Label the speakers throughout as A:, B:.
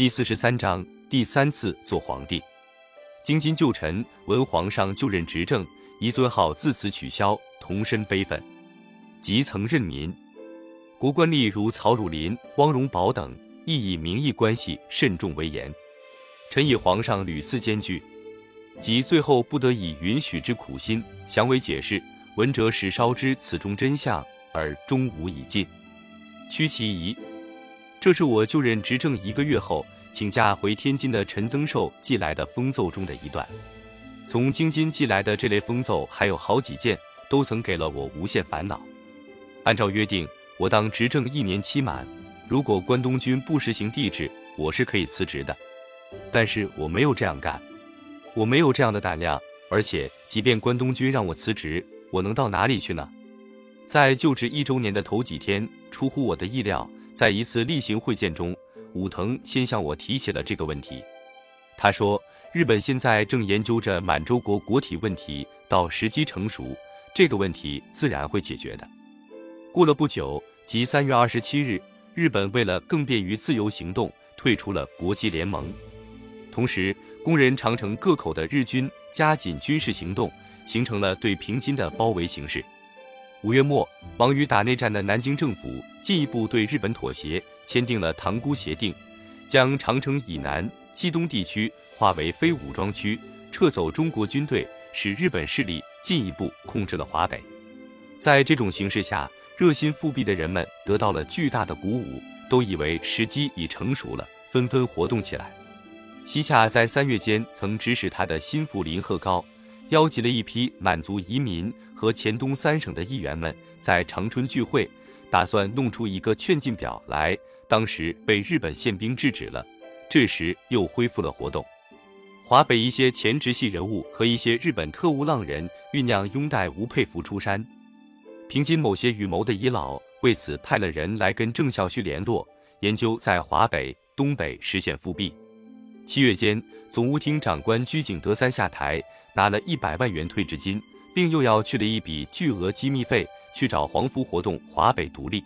A: 第四十三章第三次做皇帝。京津旧臣闻皇上就任执政，遗尊号自此取消，同身悲愤。即曾任民，国官吏如曹汝霖、汪荣宝等，亦以名义关系慎重为言。臣以皇上屡次艰巨，即最后不得已允许之苦心，详为解释。闻者始烧知此中真相，而终无以尽。屈其疑。这是我就任执政一个月后，请假回天津的陈增寿寄来的封奏中的一段。从京津寄来的这类封奏还有好几件，都曾给了我无限烦恼。按照约定，我当执政一年期满，如果关东军不实行帝制，我是可以辞职的。但是我没有这样干，我没有这样的胆量，而且即便关东军让我辞职，我能到哪里去呢？在就职一周年的头几天，出乎我的意料。在一次例行会见中，武藤先向我提起了这个问题。他说：“日本现在正研究着满洲国国体问题，到时机成熟，这个问题自然会解决的。”过了不久，即三月二十七日，日本为了更便于自由行动，退出了国际联盟。同时，工人长城各口的日军加紧军事行动，形成了对平津的包围形势。五月末，忙于打内战的南京政府进一步对日本妥协，签订了《塘沽协定》，将长城以南冀东地区划为非武装区，撤走中国军队，使日本势力进一步控制了华北。在这种形势下，热心复辟的人们得到了巨大的鼓舞，都以为时机已成熟了，纷纷活动起来。西洽在三月间曾指使他的心腹林鹤高。邀集了一批满族移民和黔东三省的议员们在长春聚会，打算弄出一个劝进表来。当时被日本宪兵制止了，这时又恢复了活动。华北一些前直系人物和一些日本特务浪人酝酿拥戴吴佩孚出山。平津某些预谋的遗老为此派了人来跟郑孝胥联络，研究在华北、东北实现复辟。七月间，总务厅长官居井德三下台。拿了一百万元退职金，并又要去了一笔巨额机密费去找黄福活动华北独立。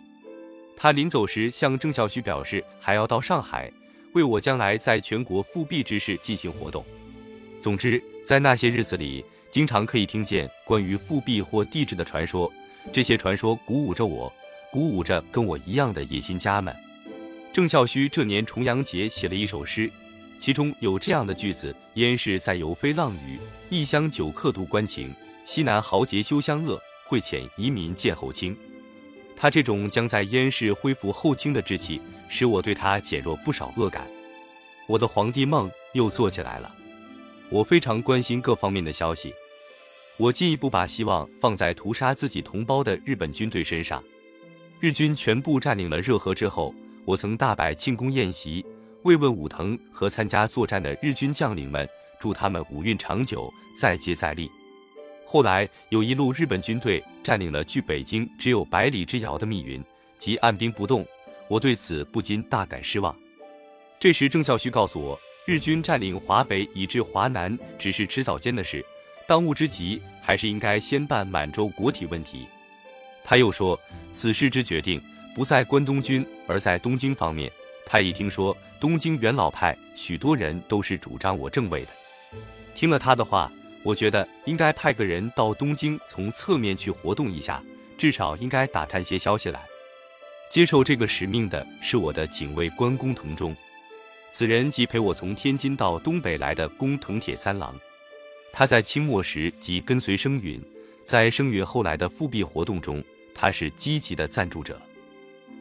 A: 他临走时向郑孝胥表示，还要到上海为我将来在全国复辟之事进行活动。总之，在那些日子里，经常可以听见关于复辟或帝制的传说。这些传说鼓舞着我，鼓舞着跟我一样的野心家们。郑孝胥这年重阳节写了一首诗。其中有这样的句子：“燕市在游飞浪语，异乡酒客独关情。西南豪杰休相恶，会遣移民见后清。”他这种将在燕市恢复后清的志气，使我对他减弱不少恶感。我的皇帝梦又做起来了。我非常关心各方面的消息。我进一步把希望放在屠杀自己同胞的日本军队身上。日军全部占领了热河之后，我曾大摆庆功宴席。慰问武藤和参加作战的日军将领们，祝他们武运长久，再接再厉。后来有一路日本军队占领了距北京只有百里之遥的密云，即按兵不动。我对此不禁大感失望。这时郑孝胥告诉我，日军占领华北以至华南只是迟早间的事，当务之急还是应该先办满洲国体问题。他又说，此事之决定不在关东军，而在东京方面。他一听说东京元老派许多人都是主张我正位的，听了他的话，我觉得应该派个人到东京，从侧面去活动一下，至少应该打探些消息来。接受这个使命的是我的警卫官工藤中，此人即陪我从天津到东北来的工藤铁三郎。他在清末时即跟随声允，在声允后来的复辟活动中，他是积极的赞助者。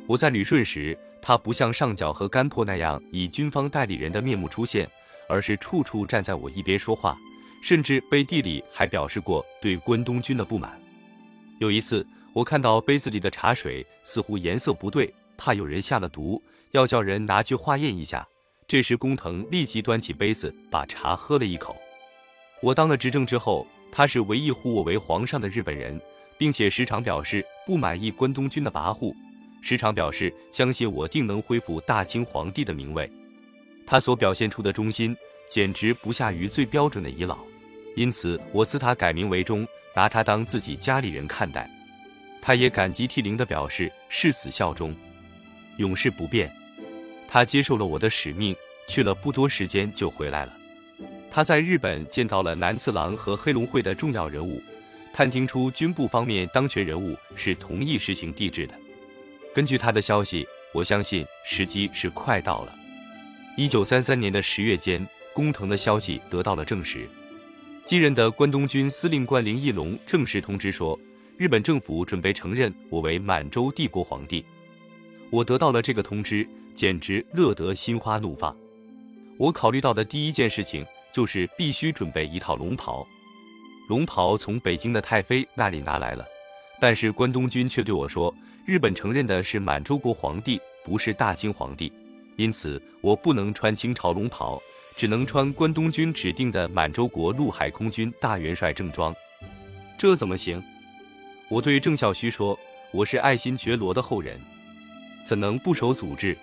A: 我在旅顺时。他不像上角和甘破那样以军方代理人的面目出现，而是处处站在我一边说话，甚至背地里还表示过对关东军的不满。有一次，我看到杯子里的茶水似乎颜色不对，怕有人下了毒，要叫人拿去化验一下。这时，工藤立即端起杯子把茶喝了一口。我当了执政之后，他是唯一呼我为皇上的日本人，并且时常表示不满意关东军的跋扈。时常表示相信我定能恢复大清皇帝的名位，他所表现出的忠心简直不下于最标准的遗老，因此我赐他改名为忠，拿他当自己家里人看待。他也感激涕零地表示誓死效忠，永世不变。他接受了我的使命，去了不多时间就回来了。他在日本见到了南次郎和黑龙会的重要人物，探听出军部方面当权人物是同意实行帝制的。根据他的消息，我相信时机是快到了。一九三三年的十月间，工藤的消息得到了证实。继任的关东军司令官林义隆正式通知说，日本政府准备承认我为满洲帝国皇帝。我得到了这个通知，简直乐得心花怒放。我考虑到的第一件事情。就是必须准备一套龙袍，龙袍从北京的太妃那里拿来了，但是关东军却对我说，日本承认的是满洲国皇帝，不是大清皇帝，因此我不能穿清朝龙袍，只能穿关东军指定的满洲国陆海空军大元帅正装。这怎么行？我对郑孝胥说，我是爱新觉罗的后人，怎能不守祖制？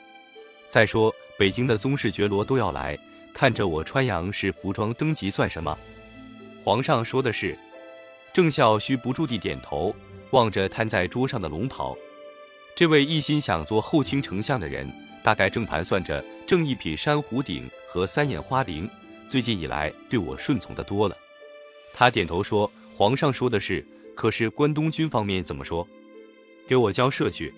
A: 再说北京的宗室觉罗都要来。看着我穿洋式服装登基算什么？皇上说的是。郑孝胥不住地点头，望着摊在桌上的龙袍。这位一心想做后清丞相的人，大概正盘算着正一匹珊瑚顶和三眼花翎。最近以来对我顺从的多了。他点头说：“皇上说的是。可是关东军方面怎么说？给我交涉去。”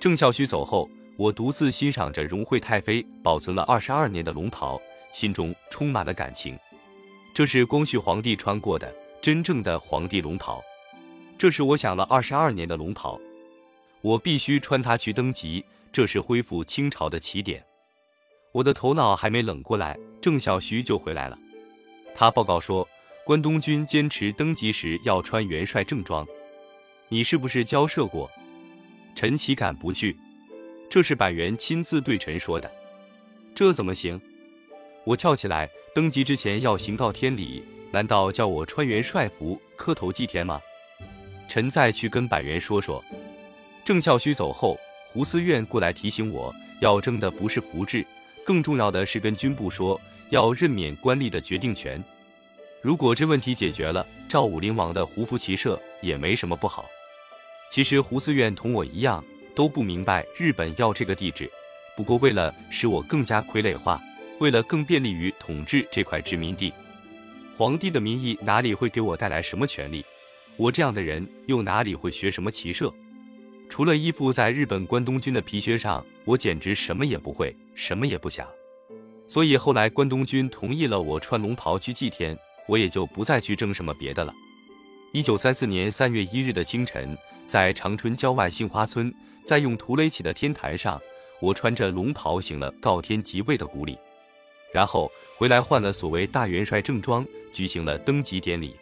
A: 郑孝胥走后。我独自欣赏着荣惠太妃保存了二十二年的龙袍，心中充满了感情。这是光绪皇帝穿过的真正的皇帝龙袍，这是我想了二十二年的龙袍，我必须穿它去登基，这是恢复清朝的起点。我的头脑还没冷过来，郑孝胥就回来了。他报告说，关东军坚持登基时要穿元帅正装。你是不是交涉过？臣岂敢不去？这是板垣亲自对臣说的，这怎么行？我跳起来，登基之前要行告天礼，难道叫我穿元帅服磕头祭天吗？臣再去跟板垣说说。郑孝胥走后，胡思院过来提醒我，要争的不是服制，更重要的是跟军部说要任免官吏的决定权。如果这问题解决了，赵武灵王的胡服骑射也没什么不好。其实胡思院同我一样。都不明白日本要这个地址，不过为了使我更加傀儡化，为了更便利于统治这块殖民地，皇帝的名义哪里会给我带来什么权利？我这样的人又哪里会学什么骑射？除了依附在日本关东军的皮靴上，我简直什么也不会，什么也不想。所以后来关东军同意了我穿龙袍去祭天，我也就不再去争什么别的了。一九三四年三月一日的清晨，在长春郊外杏花村。在用土垒起的天台上，我穿着龙袍行了告天即位的古礼，然后回来换了所谓大元帅正装，举行了登基典礼。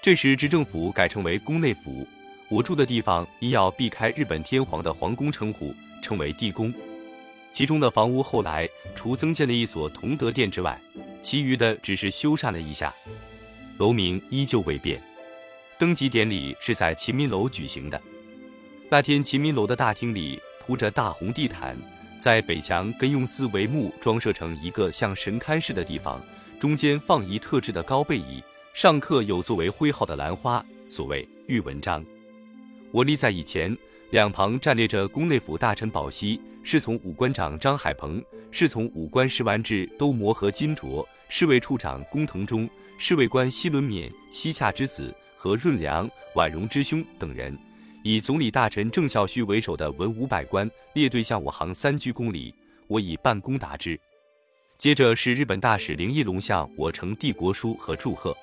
A: 这时执政府改称为宫内府，我住的地方因要避开日本天皇的皇宫称呼，称为地宫。其中的房屋后来除增建了一所同德殿之外，其余的只是修缮了一下，楼名依旧未变。登基典礼是在秦民楼举行的。那天，秦民楼的大厅里铺着大红地毯，在北墙跟用丝帷幕装设成一个像神龛似的地方，中间放一特制的高背椅，上刻有作为徽号的兰花，所谓玉文章。我立在以前，两旁站列着宫内府大臣宝熙，侍从武官长张海鹏，侍从武官石丸治都磨和金卓，侍卫处长工藤忠，侍卫官西伦勉、西洽之子和润良、婉容之兄等人。以总理大臣郑孝胥为首的文武百官列队向我行三鞠躬礼，我以半躬答之。接着是日本大使林义龙向我呈帝国书和祝贺。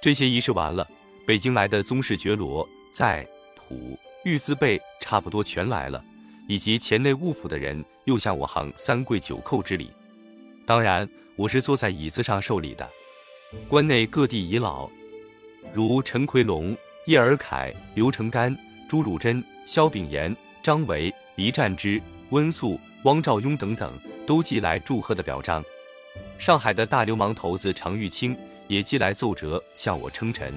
A: 这些仪式完了，北京来的宗室觉罗、在土、御字辈差不多全来了，以及前内务府的人又向我行三跪九叩之礼。当然，我是坐在椅子上受礼的。关内各地遗老，如陈奎龙、叶尔凯、刘成干。朱汝珍、萧炳炎、张维、黎占之、温素、汪兆雍等等都寄来祝贺的表彰。上海的大流氓头子常玉清也寄来奏折向我称臣。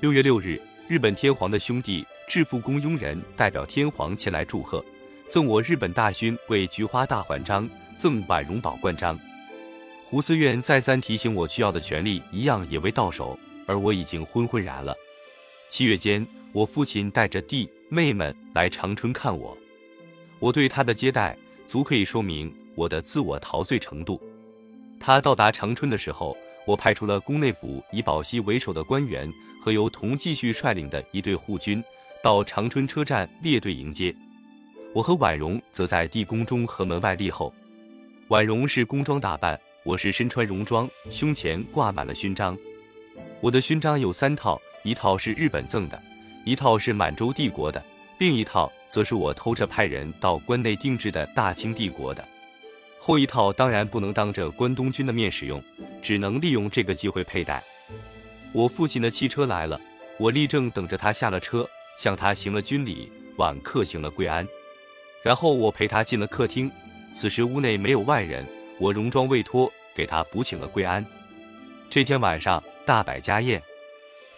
A: 六月六日，日本天皇的兄弟致富宫佣人代表天皇前来祝贺，赠我日本大勋为菊花大环章，赠婉容宝冠章。胡思院再三提醒我需要的权利一样也未到手，而我已经昏昏然了。七月间。我父亲带着弟妹们来长春看我，我对他的接待足可以说明我的自我陶醉程度。他到达长春的时候，我派出了宫内府以宝熙为首的官员和由同继续率领的一队护军到长春车站列队迎接。我和婉容则在地宫中和门外立后。婉容是宫装打扮，我是身穿戎装，胸前挂满了勋章。我的勋章有三套，一套是日本赠的，一套是满洲帝国的，另一套则是我偷着派人到关内定制的大清帝国的。后一套当然不能当着关东军的面使用，只能利用这个机会佩戴。我父亲的汽车来了，我立正等着他下了车，向他行了军礼，晚客行了跪安，然后我陪他进了客厅。此时屋内没有外人，我戎装未脱，给他补请了跪安。这天晚上大摆家宴，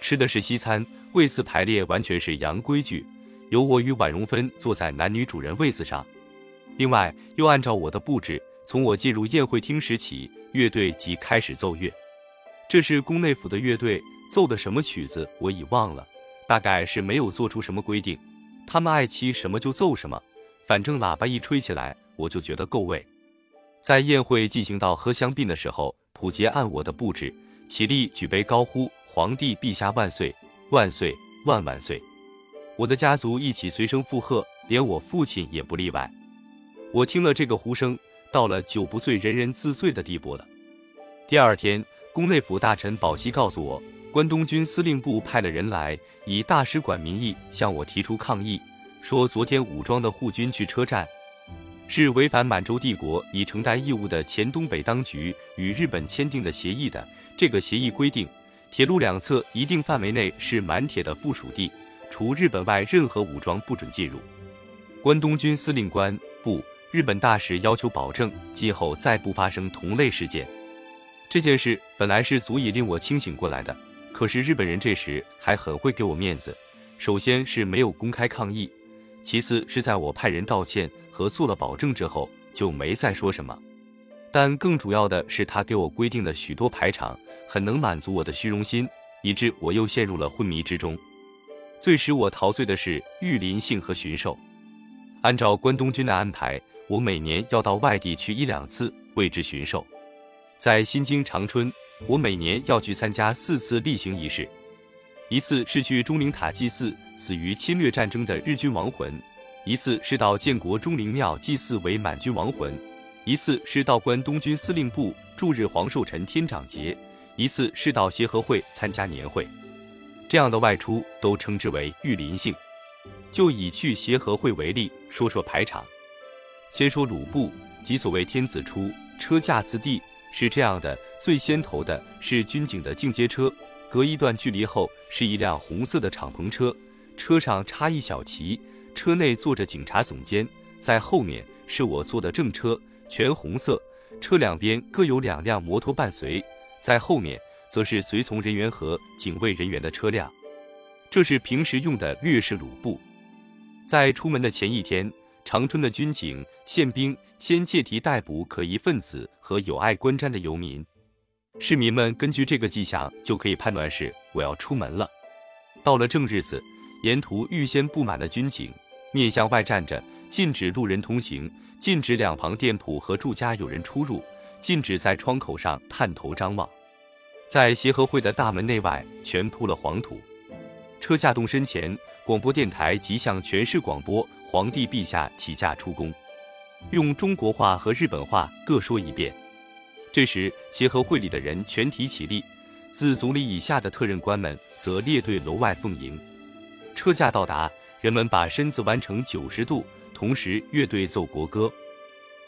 A: 吃的是西餐，位次排列完全是洋规矩，由我与婉容芬坐在男女主人位子上。另外又按照我的布置。从我进入宴会厅时起，乐队即开始奏乐。这是宫内府的乐队奏的什么曲子，我已忘了，大概是没有做出什么规定，他们爱期什么就奏什么，反正喇叭一吹起来，我就觉得够味。在宴会进行到喝香槟的时候，普杰按我的布置起立举杯高呼“皇帝陛下万岁，万岁，万万岁”，我的家族一起随声附和，连我父亲也不例外。我听了这个呼声。到了酒不醉人人自醉的地步了。第二天，宫内府大臣宝熙告诉我，关东军司令部派了人来，以大使馆名义向我提出抗议，说昨天武装的护军去车站，是违反满洲帝国已承担义务的前东北当局与日本签订的协议的。这个协议规定，铁路两侧一定范围内是满铁的附属地，除日本外，任何武装不准进入。关东军司令官部。日本大使要求保证今后再不发生同类事件。这件事本来是足以令我清醒过来的，可是日本人这时还很会给我面子。首先是没有公开抗议，其次是在我派人道歉和做了保证之后就没再说什么。但更主要的是，他给我规定的许多排场很能满足我的虚荣心，以致我又陷入了昏迷之中。最使我陶醉的是御林性和巡狩。按照关东军的安排。我每年要到外地去一两次为之巡狩，在新京长春，我每年要去参加四次例行仪式，一次是去钟灵塔祭祀死于侵略战争的日军亡魂，一次是到建国钟灵庙祭祀为满军亡魂，一次是到关东军司令部驻日黄寿辰天长节，一次是到协和会参加年会。这样的外出都称之为御林性。就以去协和会为例，说说排场。先说鲁布，即所谓天子出车驾次第，是这样的：最先头的是军警的进阶车，隔一段距离后是一辆红色的敞篷车，车上插一小旗，车内坐着警察总监，在后面是我坐的正车，全红色，车两边各有两辆摩托伴随，在后面则是随从人员和警卫人员的车辆，这是平时用的略式鲁布。在出门的前一天。长春的军警、宪兵先借题逮捕可疑分子和有碍观瞻的游民，市民们根据这个迹象就可以判断是我要出门了。到了正日子，沿途预先布满了军警，面向外站着，禁止路人通行，禁止两旁店铺和住家有人出入，禁止在窗口上探头张望。在协和会的大门内外全铺了黄土。车驾动身前，广播电台即向全市广播。皇帝陛下起驾出宫，用中国话和日本话各说一遍。这时，协和会里的人全体起立，自总理以下的特任官们则列队楼外奉迎。车驾到达，人们把身子弯成九十度，同时乐队奏国歌。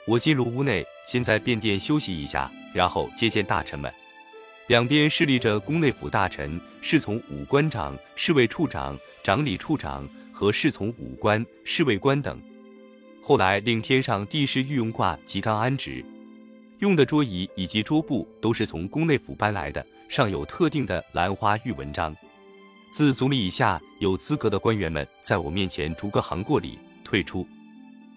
A: 我进入屋内，先在便殿休息一下，然后接见大臣们。两边侍立着宫内府大臣、侍从武官长、侍卫处长、长礼处长。和侍从武官、侍卫官等，后来令天上帝释御用挂及刚安直，用的桌椅以及桌布都是从宫内府搬来的，上有特定的兰花玉文章。自总理以下有资格的官员们，在我面前逐个行过礼，退出。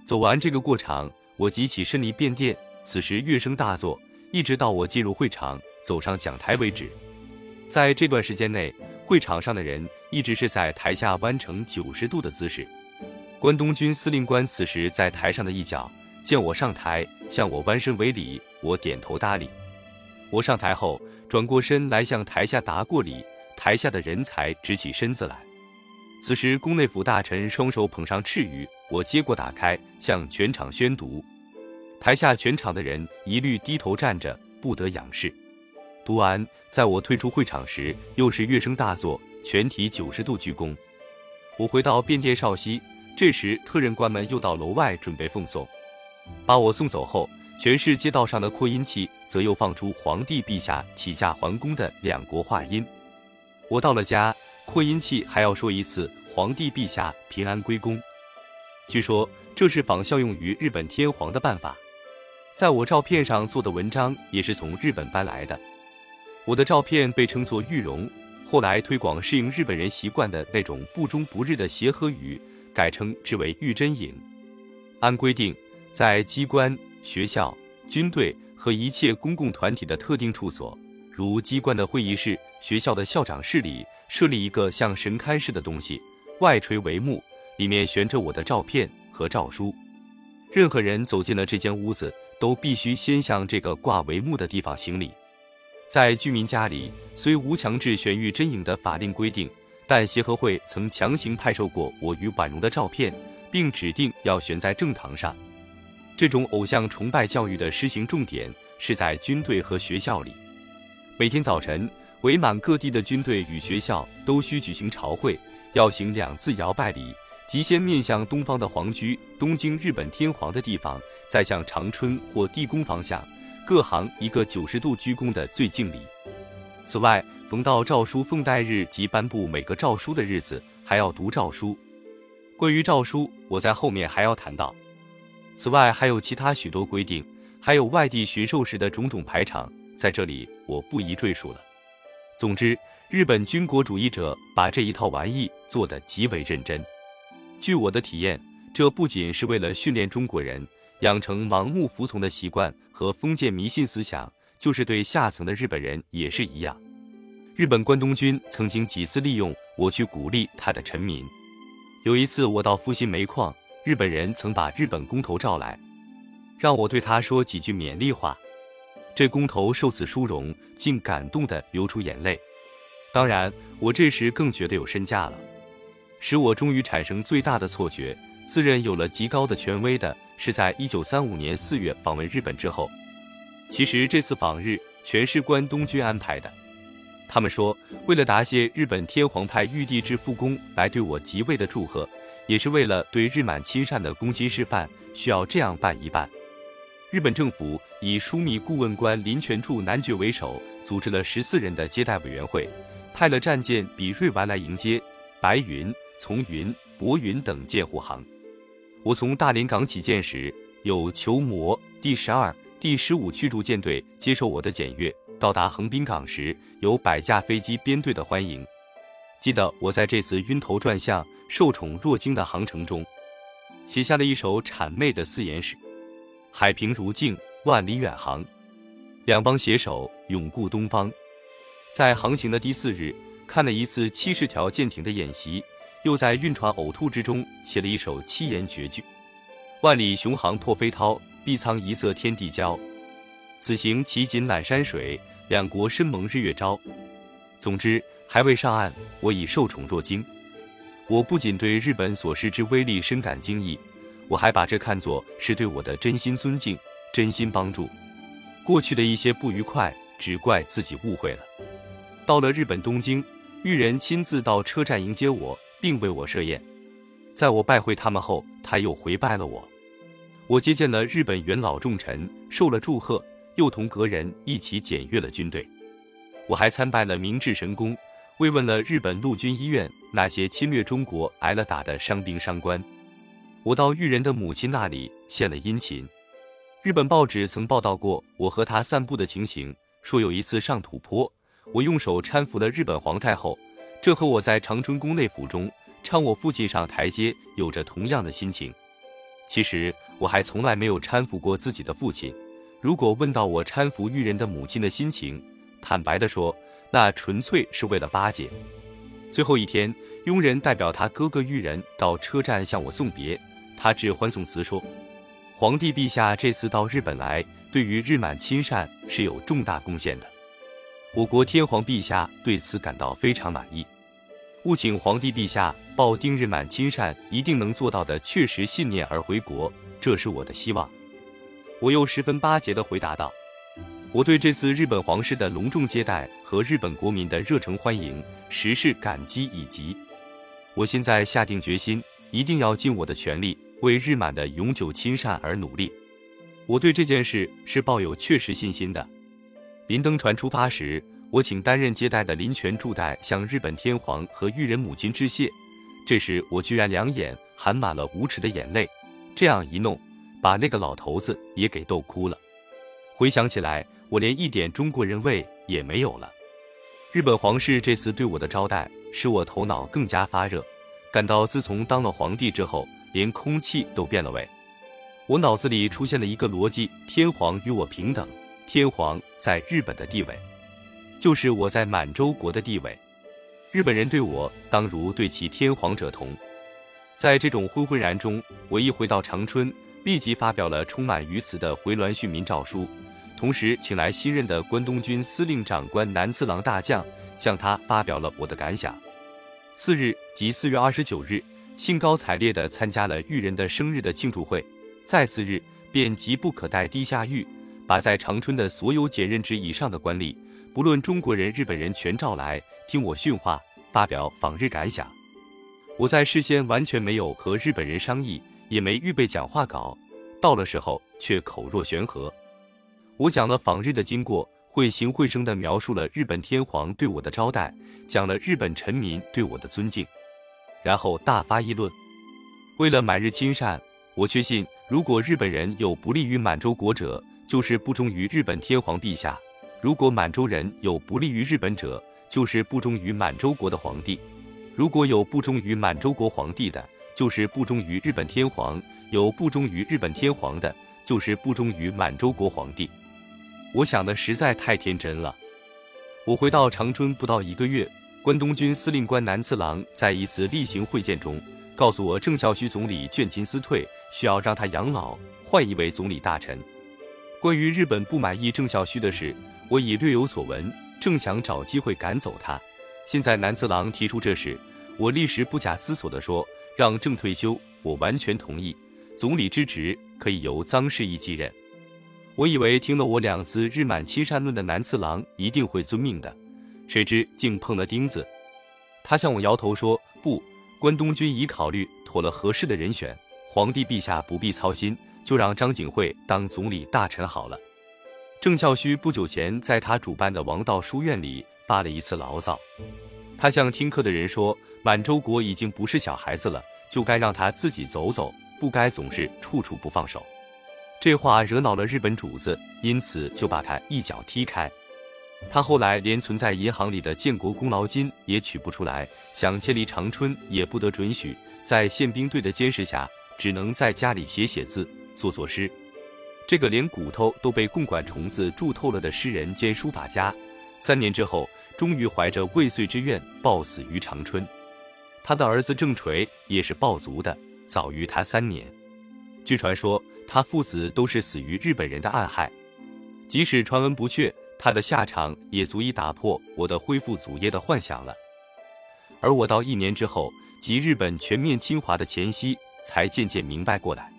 A: 走完这个过场，我即起身离便殿。此时乐声大作，一直到我进入会场，走上讲台为止。在这段时间内，会场上的人。一直是在台下弯成九十度的姿势。关东军司令官此时在台上的一角，见我上台，向我弯身为礼，我点头搭理。我上台后，转过身来向台下答过礼，台下的人才直起身子来。此时，宫内府大臣双手捧上敕语，我接过打开，向全场宣读。台下全场的人一律低头站着，不得仰视。读完，在我退出会场时，又是乐声大作，全体九十度鞠躬。我回到便殿少息，这时特任官们又到楼外准备奉送。把我送走后，全市街道上的扩音器则又放出皇帝陛下起驾还宫的两国话音。我到了家，扩音器还要说一次“皇帝陛下平安归宫”。据说这是仿效用于日本天皇的办法。在我照片上做的文章也是从日本搬来的。我的照片被称作玉容，后来推广适应日本人习惯的那种不中不日的协和语，改称之为玉真影。按规定，在机关、学校、军队和一切公共团体的特定处所，如机关的会议室、学校的校长室里，设立一个像神龛似的东西，外垂帷幕，里面悬着我的照片和诏书。任何人走进了这间屋子。都必须先向这个挂帷幕的地方行礼。在居民家里，虽无强制悬玉真影的法令规定，但协和会曾强行派售过我与婉容的照片，并指定要悬在正堂上。这种偶像崇拜教育的施行重点是在军队和学校里。每天早晨，伪满各地的军队与学校都需举行朝会，要行两次摇拜礼，即先面向东方的皇居东京日本天皇的地方。再向长春或地宫方向各行一个九十度鞠躬的最敬礼。此外，逢到诏书奉代日及颁布每个诏书的日子，还要读诏书。关于诏书，我在后面还要谈到。此外，还有其他许多规定，还有外地巡狩时的种种排场，在这里我不宜赘述了。总之，日本军国主义者把这一套玩意做得极为认真。据我的体验，这不仅是为了训练中国人。养成盲目服从的习惯和封建迷信思想，就是对下层的日本人也是一样。日本关东军曾经几次利用我去鼓励他的臣民。有一次我到复兴煤矿，日本人曾把日本工头召来，让我对他说几句勉励话。这工头受此殊荣，竟感动得流出眼泪。当然，我这时更觉得有身价了，使我终于产生最大的错觉，自认有了极高的权威的。是在一九三五年四月访问日本之后，其实这次访日全是关东军安排的。他们说，为了答谢日本天皇派玉帝之复宫来对我即位的祝贺，也是为了对日满亲善的公亲示范，需要这样办一办。日本政府以枢密顾问官林泉柱男爵为首，组织了十四人的接待委员会，派了战舰比瑞丸来迎接，白云、从云、博云等舰护航。我从大连港起舰时，有球磨第十二、第十五驱逐舰队接受我的检阅；到达横滨港时，有百架飞机编队的欢迎。记得我在这次晕头转向、受宠若惊的航程中，写下了一首谄媚的四言诗：“海平如镜，万里远航，两邦携手，永固东方。”在航行的第四日，看了一次七十条舰艇的演习。又在晕船呕吐之中写了一首七言绝句：“万里雄航破飞涛，碧苍一色天地交。此行奇锦揽山水，两国深盟日月朝。”总之，还未上岸，我已受宠若惊。我不仅对日本所施之威力深感惊异，我还把这看作是对我的真心尊敬、真心帮助。过去的一些不愉快，只怪自己误会了。到了日本东京，裕仁亲自到车站迎接我。并为我设宴，在我拜会他们后，他又回拜了我。我接见了日本元老重臣，受了祝贺，又同阁人一起检阅了军队。我还参拜了明治神宫，慰问了日本陆军医院那些侵略中国挨了打的伤兵伤官。我到裕仁的母亲那里献了殷勤。日本报纸曾报道过我和他散步的情形，说有一次上土坡，我用手搀扶了日本皇太后。这和我在长春宫内府中搀我父亲上台阶有着同样的心情。其实我还从来没有搀扶过自己的父亲。如果问到我搀扶裕仁的母亲的心情，坦白地说，那纯粹是为了巴结。最后一天，佣人代表他哥哥裕仁到车站向我送别。他致欢送词说：“皇帝陛下这次到日本来，对于日满亲善是有重大贡献的。我国天皇陛下对此感到非常满意。务请皇帝陛下抱丁日满亲善一定能做到的确实信念而回国，这是我的希望。我又十分巴结地回答道：“我对这次日本皇室的隆重接待和日本国民的热诚欢迎，实是感激以极。我现在下定决心，一定要尽我的全力。”为日满的永久亲善而努力，我对这件事是抱有确实信心的。临登船出发时，我请担任接待的林泉助代向日本天皇和裕仁母亲致谢。这时我居然两眼含满了无耻的眼泪，这样一弄，把那个老头子也给逗哭了。回想起来，我连一点中国人味也没有了。日本皇室这次对我的招待，使我头脑更加发热，感到自从当了皇帝之后。连空气都变了味，我脑子里出现了一个逻辑：天皇与我平等，天皇在日本的地位，就是我在满洲国的地位。日本人对我当如对其天皇者同。在这种昏昏然中，我一回到长春，立即发表了充满于此的回銮训民诏书，同时请来新任的关东军司令长官南次郎大将，向他发表了我的感想。次日，即四月二十九日。兴高采烈地参加了裕仁的生日的庆祝会，在次日便急不可待地下狱，把在长春的所有检任职以上的官吏，不论中国人、日本人，全召来听我训话，发表访日感想。我在事先完全没有和日本人商议，也没预备讲话稿，到了时候却口若悬河。我讲了访日的经过，绘形绘声地描述了日本天皇对我的招待，讲了日本臣民对我的尊敬。然后大发议论，为了满日亲善，我确信，如果日本人有不利于满洲国者，就是不忠于日本天皇陛下；如果满洲人有不利于日本者，就是不忠于满洲国的皇帝；如果有不忠于满洲国皇帝的，就是不忠于日本天皇；有不忠于日本天皇的，就是不忠于满洲国皇帝。我想的实在太天真了。我回到长春不到一个月。关东军司令官南次郎在一次例行会见中告诉我，郑孝胥总理倦勤思退，需要让他养老，换一位总理大臣。关于日本不满意郑孝胥的事，我已略有所闻，正想找机会赶走他。现在南次郎提出这事，我立时不假思索地说：“让郑退休，我完全同意。总理之职可以由臧世义继任。”我以为听了我两次日满亲善论的南次郎一定会遵命的。谁知竟碰了钉子，他向我摇头说：“不，关东军已考虑妥了合适的人选，皇帝陛下不必操心，就让张景惠当总理大臣好了。”郑孝胥不久前在他主办的王道书院里发了一次牢骚，他向听课的人说：“满洲国已经不是小孩子了，就该让他自己走走，不该总是处处不放手。”这话惹恼了日本主子，因此就把他一脚踢开。他后来连存在银行里的建国功劳金也取不出来，想迁离长春也不得准许，在宪兵队的监视下，只能在家里写写字、做作诗。这个连骨头都被共管虫子蛀透了的诗人兼书法家，三年之后，终于怀着未遂之愿暴死于长春。他的儿子郑垂也是暴卒的，早于他三年。据传说，他父子都是死于日本人的暗害。即使传闻不确。他的下场也足以打破我的恢复祖业的幻想了，而我到一年之后，即日本全面侵华的前夕，才渐渐明白过来。